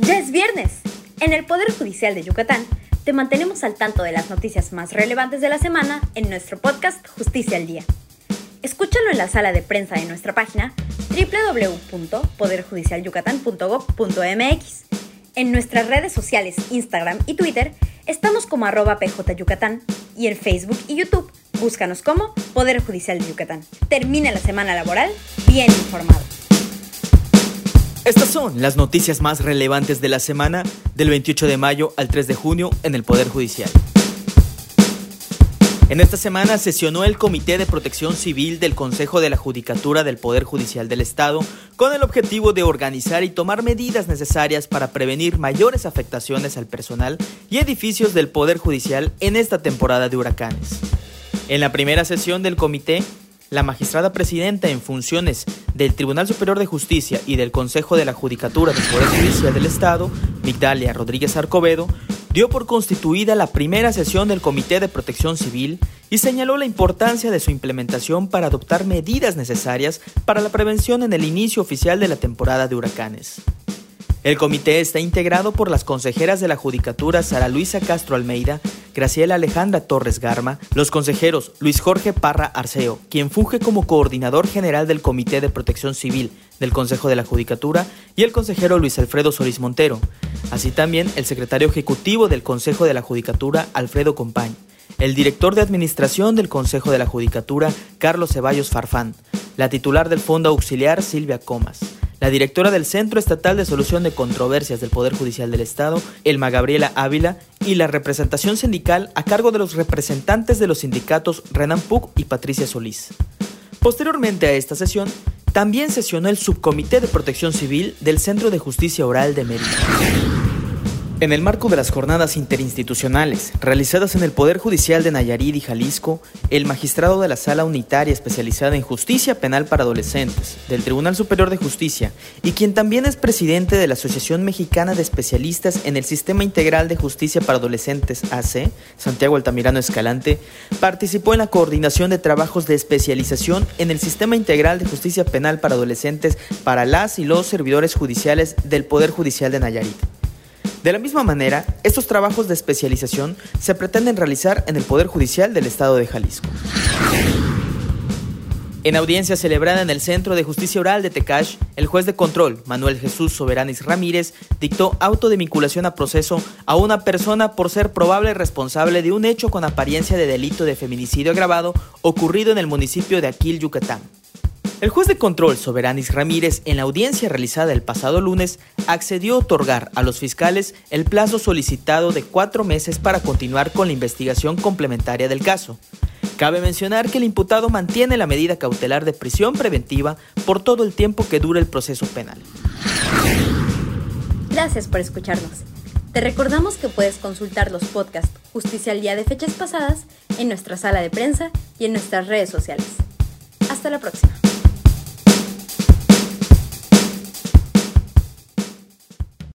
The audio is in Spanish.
Ya es viernes. En el Poder Judicial de Yucatán te mantenemos al tanto de las noticias más relevantes de la semana en nuestro podcast Justicia al Día. Escúchalo en la sala de prensa de nuestra página www.poderjudicialyucatán.gov.mx. En nuestras redes sociales Instagram y Twitter estamos como arroba pjyucatán y en Facebook y YouTube búscanos como Poder Judicial de Yucatán. Termina la semana laboral bien informado. Estas son las noticias más relevantes de la semana del 28 de mayo al 3 de junio en el Poder Judicial. En esta semana sesionó el Comité de Protección Civil del Consejo de la Judicatura del Poder Judicial del Estado con el objetivo de organizar y tomar medidas necesarias para prevenir mayores afectaciones al personal y edificios del Poder Judicial en esta temporada de huracanes. En la primera sesión del comité, la magistrada presidenta en funciones del Tribunal Superior de Justicia y del Consejo de la Judicatura del Poder Judicial del Estado, Migdalia Rodríguez Arcobedo, dio por constituida la primera sesión del Comité de Protección Civil y señaló la importancia de su implementación para adoptar medidas necesarias para la prevención en el inicio oficial de la temporada de huracanes. El comité está integrado por las consejeras de la Judicatura Sara Luisa Castro Almeida, Graciela Alejandra Torres Garma, los consejeros Luis Jorge Parra Arceo, quien funge como coordinador general del Comité de Protección Civil del Consejo de la Judicatura, y el consejero Luis Alfredo Solís Montero, así también el secretario ejecutivo del Consejo de la Judicatura, Alfredo Compañ, el director de administración del Consejo de la Judicatura, Carlos Ceballos Farfán, la titular del Fondo Auxiliar, Silvia Comas, la directora del Centro Estatal de Solución de Controversias del Poder Judicial del Estado, Elma Gabriela Ávila, y la representación sindical a cargo de los representantes de los sindicatos Renan Puc y Patricia Solís. Posteriormente a esta sesión, también sesionó el Subcomité de Protección Civil del Centro de Justicia Oral de Mérida. En el marco de las jornadas interinstitucionales realizadas en el Poder Judicial de Nayarit y Jalisco, el magistrado de la Sala Unitaria especializada en Justicia Penal para Adolescentes del Tribunal Superior de Justicia y quien también es presidente de la Asociación Mexicana de Especialistas en el Sistema Integral de Justicia para Adolescentes AC, Santiago Altamirano Escalante, participó en la coordinación de trabajos de especialización en el Sistema Integral de Justicia Penal para Adolescentes para las y los servidores judiciales del Poder Judicial de Nayarit. De la misma manera, estos trabajos de especialización se pretenden realizar en el Poder Judicial del Estado de Jalisco. En audiencia celebrada en el Centro de Justicia Oral de Tecash, el juez de control, Manuel Jesús Soberanis Ramírez, dictó auto de vinculación a proceso a una persona por ser probable responsable de un hecho con apariencia de delito de feminicidio agravado ocurrido en el municipio de Aquil, Yucatán. El juez de control Soberanis Ramírez, en la audiencia realizada el pasado lunes, accedió a otorgar a los fiscales el plazo solicitado de cuatro meses para continuar con la investigación complementaria del caso. Cabe mencionar que el imputado mantiene la medida cautelar de prisión preventiva por todo el tiempo que dure el proceso penal. Gracias por escucharnos. Te recordamos que puedes consultar los podcasts Justicia al Día de fechas pasadas en nuestra sala de prensa y en nuestras redes sociales. Hasta la próxima.